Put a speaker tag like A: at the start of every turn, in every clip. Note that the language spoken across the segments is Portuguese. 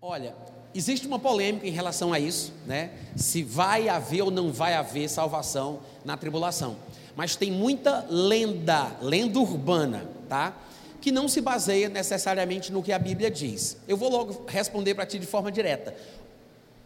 A: Olha, existe uma polêmica em relação a isso, né? Se vai haver ou não vai haver salvação na tribulação. Mas tem muita lenda, lenda urbana, tá? Que não se baseia necessariamente no que a Bíblia diz. Eu vou logo responder para ti de forma direta.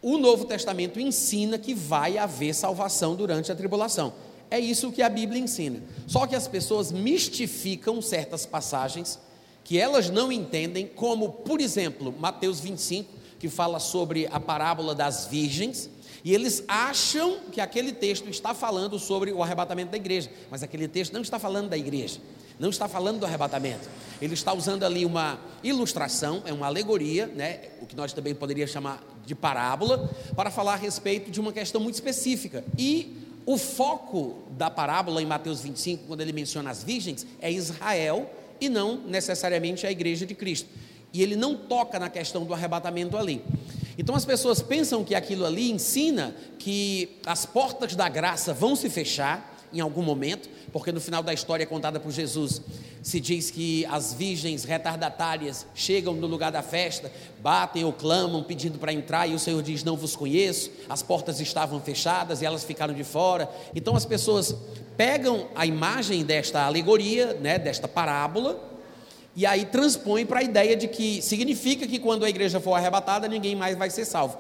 A: O Novo Testamento ensina que vai haver salvação durante a tribulação. É isso que a Bíblia ensina. Só que as pessoas mistificam certas passagens que elas não entendem, como, por exemplo, Mateus 25, que fala sobre a parábola das virgens, e eles acham que aquele texto está falando sobre o arrebatamento da igreja, mas aquele texto não está falando da igreja, não está falando do arrebatamento. Ele está usando ali uma ilustração, é uma alegoria, né, o que nós também poderíamos chamar de parábola, para falar a respeito de uma questão muito específica. E o foco da parábola em Mateus 25, quando ele menciona as virgens, é Israel e não necessariamente a igreja de Cristo. E ele não toca na questão do arrebatamento ali. Então as pessoas pensam que aquilo ali ensina que as portas da graça vão se fechar em algum momento, porque no final da história contada por Jesus, se diz que as virgens retardatárias chegam no lugar da festa, batem ou clamam pedindo para entrar, e o Senhor diz: Não vos conheço, as portas estavam fechadas e elas ficaram de fora. Então as pessoas pegam a imagem desta alegoria, né, desta parábola, e aí transpõem para a ideia de que significa que quando a igreja for arrebatada, ninguém mais vai ser salvo.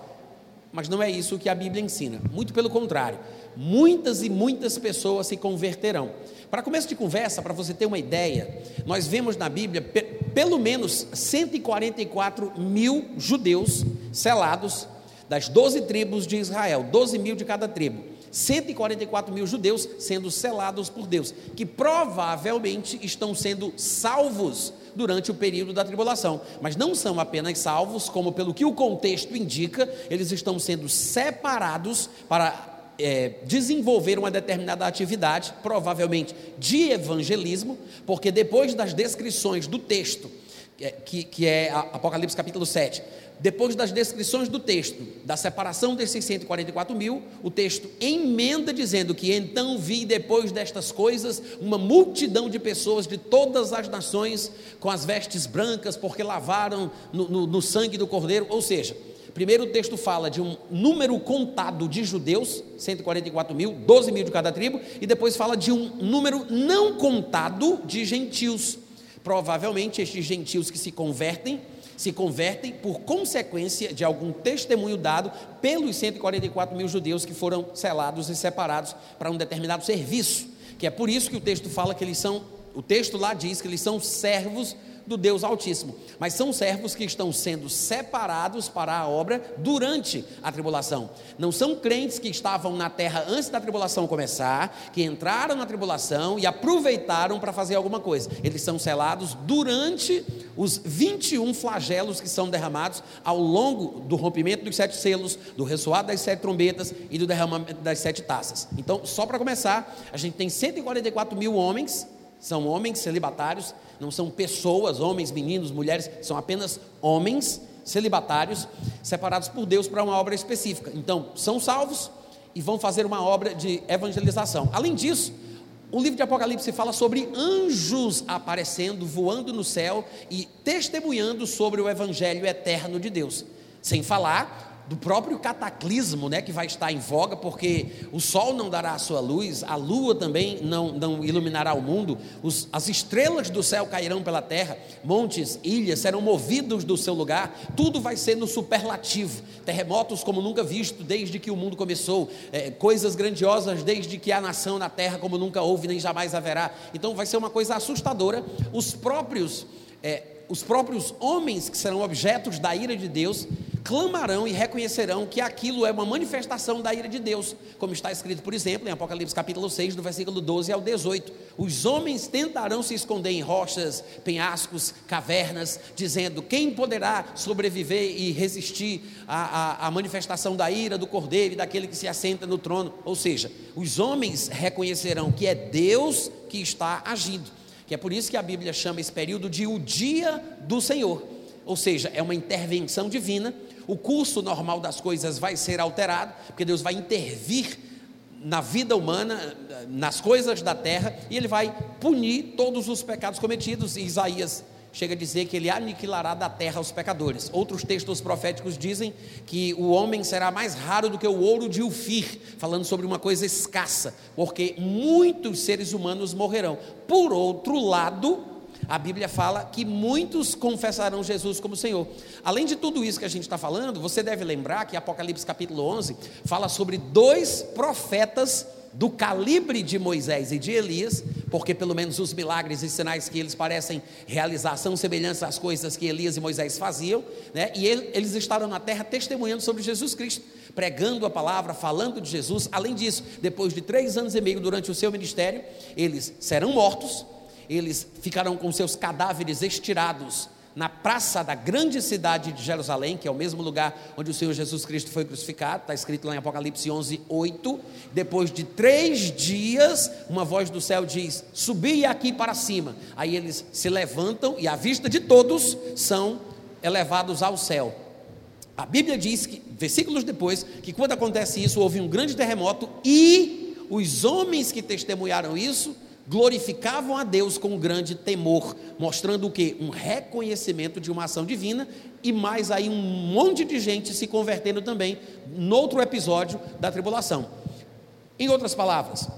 A: Mas não é isso que a Bíblia ensina, muito pelo contrário. Muitas e muitas pessoas se converterão. Para começo de conversa, para você ter uma ideia, nós vemos na Bíblia pe pelo menos 144 mil judeus selados das 12 tribos de Israel, 12 mil de cada tribo. 144 mil judeus sendo selados por Deus, que provavelmente estão sendo salvos durante o período da tribulação, mas não são apenas salvos, como pelo que o contexto indica, eles estão sendo separados para é, desenvolver uma determinada atividade, provavelmente de evangelismo, porque depois das descrições do texto, que, é, que, é Apocalipse capítulo 7, depois das descrições do texto, da separação desses 144 mil, o texto emenda dizendo que então vi depois destas coisas uma multidão de pessoas de todas as nações com as vestes brancas, porque lavaram no, no, no sangue do cordeiro. Ou seja, primeiro o texto fala de um número contado de judeus, 144 mil, 12 mil de cada tribo, e depois fala de um número não contado de gentios. Provavelmente estes gentios que se convertem se convertem por consequência de algum testemunho dado pelos 144 mil judeus que foram selados e separados para um determinado serviço. Que é por isso que o texto fala que eles são, o texto lá diz que eles são servos do Deus Altíssimo, mas são servos que estão sendo separados para a obra durante a tribulação. Não são crentes que estavam na terra antes da tribulação começar, que entraram na tribulação e aproveitaram para fazer alguma coisa. Eles são selados durante os 21 flagelos que são derramados ao longo do rompimento dos sete selos, do ressoar das sete trombetas e do derramamento das sete taças. Então, só para começar, a gente tem 144 mil homens, são homens celibatários, não são pessoas, homens, meninos, mulheres, são apenas homens celibatários separados por Deus para uma obra específica. Então, são salvos e vão fazer uma obra de evangelização. Além disso, o livro de Apocalipse fala sobre anjos aparecendo, voando no céu e testemunhando sobre o evangelho eterno de Deus. Sem falar do próprio cataclismo né, que vai estar em voga, porque o sol não dará a sua luz, a lua também não, não iluminará o mundo, os, as estrelas do céu cairão pela terra, montes, ilhas serão movidos do seu lugar, tudo vai ser no superlativo, terremotos como nunca visto desde que o mundo começou, é, coisas grandiosas desde que há nação na terra como nunca houve nem jamais haverá. Então vai ser uma coisa assustadora. Os próprios. É, os próprios homens que serão objetos da ira de Deus clamarão e reconhecerão que aquilo é uma manifestação da ira de Deus, como está escrito, por exemplo, em Apocalipse capítulo 6, do versículo 12 ao 18. Os homens tentarão se esconder em rochas, penhascos, cavernas, dizendo: quem poderá sobreviver e resistir à, à, à manifestação da ira do cordeiro e daquele que se assenta no trono? Ou seja, os homens reconhecerão que é Deus que está agindo. Que é por isso que a Bíblia chama esse período de o dia do Senhor. Ou seja, é uma intervenção divina o curso normal das coisas vai ser alterado, porque Deus vai intervir na vida humana, nas coisas da terra, e Ele vai punir todos os pecados cometidos. E Isaías chega a dizer que ele aniquilará da terra os pecadores. Outros textos proféticos dizem que o homem será mais raro do que o ouro de Ufir, falando sobre uma coisa escassa, porque muitos seres humanos morrerão. Por outro lado, a Bíblia fala que muitos confessarão Jesus como Senhor. Além de tudo isso que a gente está falando, você deve lembrar que Apocalipse capítulo 11 fala sobre dois profetas do calibre de Moisés e de Elias, porque pelo menos os milagres e sinais que eles parecem realizar são semelhantes às coisas que Elias e Moisés faziam, né? e eles estarão na terra testemunhando sobre Jesus Cristo, pregando a palavra, falando de Jesus. Além disso, depois de três anos e meio durante o seu ministério, eles serão mortos, eles ficarão com seus cadáveres estirados na praça da grande cidade de Jerusalém, que é o mesmo lugar onde o Senhor Jesus Cristo foi crucificado, está escrito lá em Apocalipse 11, 8. Depois de três dias, uma voz do céu diz: Subi aqui para cima. Aí eles se levantam e, à vista de todos, são elevados ao céu. A Bíblia diz que, versículos depois, que quando acontece isso, houve um grande terremoto e os homens que testemunharam isso glorificavam a Deus com grande temor, mostrando o que? Um reconhecimento de uma ação divina e mais aí um monte de gente se convertendo também noutro episódio da tribulação. Em outras palavras,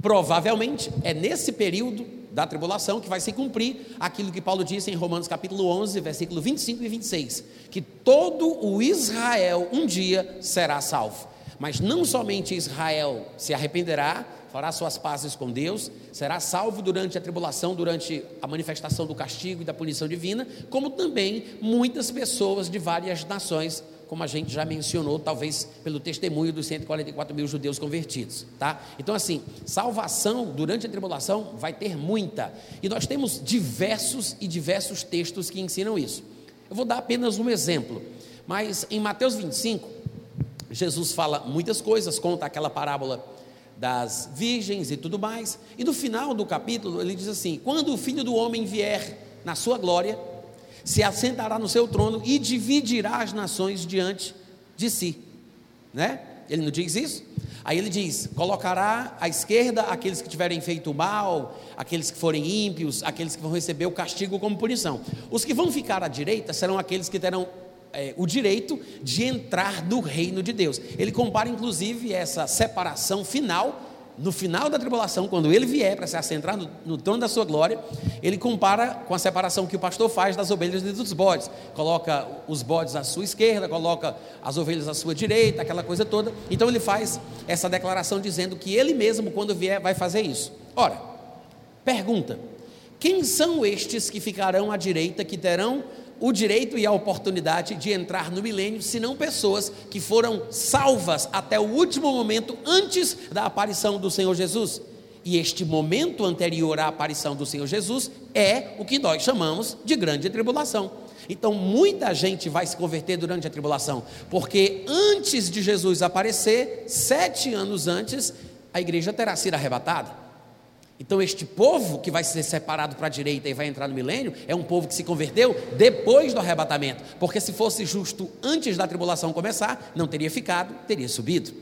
A: provavelmente é nesse período da tribulação que vai se cumprir aquilo que Paulo disse em Romanos capítulo 11, versículo 25 e 26, que todo o Israel um dia será salvo. Mas não somente Israel se arrependerá, fará suas pazes com Deus, será salvo durante a tribulação, durante a manifestação do castigo e da punição divina, como também muitas pessoas de várias nações, como a gente já mencionou, talvez pelo testemunho dos 144 mil judeus convertidos, tá? Então, assim, salvação durante a tribulação vai ter muita, e nós temos diversos e diversos textos que ensinam isso. Eu vou dar apenas um exemplo, mas em Mateus 25, Jesus fala muitas coisas, conta aquela parábola das virgens e tudo mais. E no final do capítulo ele diz assim: Quando o filho do homem vier na sua glória, se assentará no seu trono e dividirá as nações diante de si. Né? Ele não diz isso? Aí ele diz: colocará à esquerda aqueles que tiverem feito mal, aqueles que forem ímpios, aqueles que vão receber o castigo como punição. Os que vão ficar à direita serão aqueles que terão é, o direito de entrar no reino de Deus. Ele compara, inclusive, essa separação final, no final da tribulação, quando ele vier para se assentar no, no trono da sua glória, ele compara com a separação que o pastor faz das ovelhas e dos bodes. Coloca os bodes à sua esquerda, coloca as ovelhas à sua direita, aquela coisa toda. Então ele faz essa declaração dizendo que ele mesmo, quando vier, vai fazer isso. Ora, pergunta: quem são estes que ficarão à direita, que terão o direito e a oportunidade de entrar no milênio, senão pessoas que foram salvas até o último momento antes da aparição do Senhor Jesus. E este momento anterior à aparição do Senhor Jesus é o que nós chamamos de grande tribulação. Então, muita gente vai se converter durante a tribulação, porque antes de Jesus aparecer, sete anos antes, a igreja terá sido arrebatada. Então, este povo que vai ser separado para a direita e vai entrar no milênio é um povo que se converteu depois do arrebatamento, porque se fosse justo antes da tribulação começar, não teria ficado, teria subido.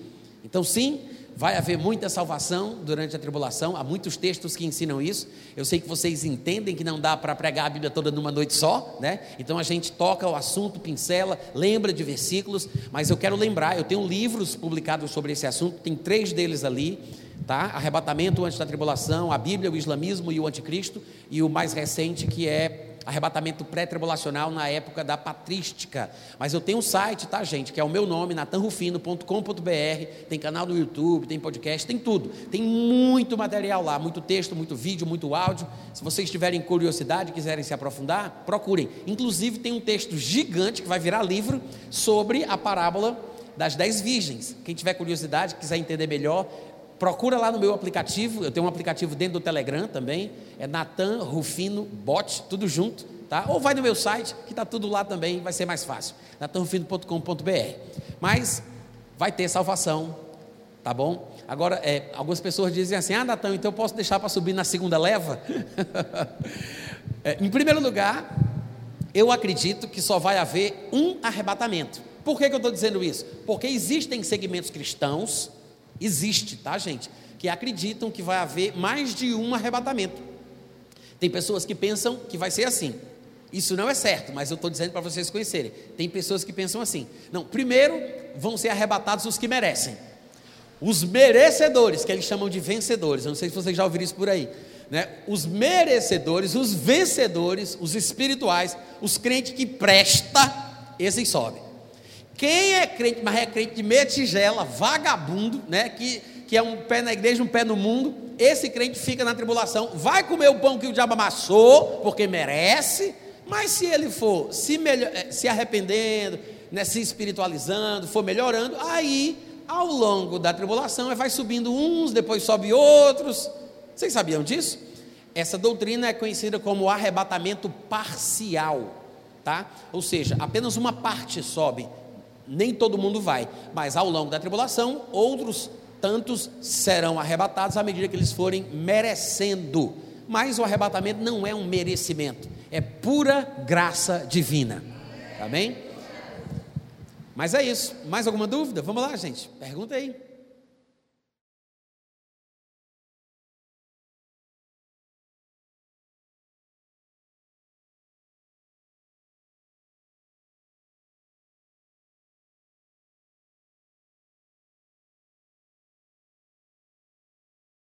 A: Então, sim, vai haver muita salvação durante a tribulação, há muitos textos que ensinam isso. Eu sei que vocês entendem que não dá para pregar a Bíblia toda numa noite só, né? Então a gente toca o assunto, pincela, lembra de versículos, mas eu quero lembrar, eu tenho livros publicados sobre esse assunto, tem três deles ali tá? Arrebatamento antes da tribulação, a Bíblia, o islamismo e o anticristo, e o mais recente que é arrebatamento pré-tribulacional na época da patrística. Mas eu tenho um site, tá, gente, que é o meu nome, natanrufino.com.br, tem canal no YouTube, tem podcast, tem tudo. Tem muito material lá, muito texto, muito vídeo, muito áudio. Se vocês tiverem curiosidade, quiserem se aprofundar, procurem. Inclusive tem um texto gigante que vai virar livro sobre a parábola das dez virgens. Quem tiver curiosidade, quiser entender melhor, Procura lá no meu aplicativo, eu tenho um aplicativo dentro do Telegram também, é Natan Rufino Bot, tudo junto, tá? Ou vai no meu site, que está tudo lá também, vai ser mais fácil, natanrufino.com.br. Mas vai ter salvação, tá bom? Agora, é, algumas pessoas dizem assim: ah, Natan, então eu posso deixar para subir na segunda leva? é, em primeiro lugar, eu acredito que só vai haver um arrebatamento. Por que, que eu estou dizendo isso? Porque existem segmentos cristãos Existe, tá, gente? Que acreditam que vai haver mais de um arrebatamento. Tem pessoas que pensam que vai ser assim: Isso não é certo, mas eu estou dizendo para vocês conhecerem. Tem pessoas que pensam assim: não, primeiro vão ser arrebatados os que merecem. Os merecedores, que eles chamam de vencedores. Eu não sei se vocês já ouviram isso por aí. Né? Os merecedores, os vencedores, os espirituais, os crentes que presta, esses sobem. Quem é crente, mas é crente de meia tigela, vagabundo, né? que, que é um pé na igreja, um pé no mundo, esse crente fica na tribulação, vai comer o pão que o diabo amassou, porque merece, mas se ele for se, melhor, eh, se arrependendo, né, se espiritualizando, for melhorando, aí ao longo da tribulação vai subindo uns, depois sobe outros. Vocês sabiam disso? Essa doutrina é conhecida como arrebatamento parcial, tá? Ou seja, apenas uma parte sobe, nem todo mundo vai, mas ao longo da tribulação, outros tantos serão arrebatados à medida que eles forem merecendo. Mas o arrebatamento não é um merecimento, é pura graça divina. Amém? Mas é isso. Mais alguma dúvida? Vamos lá, gente. Pergunta aí.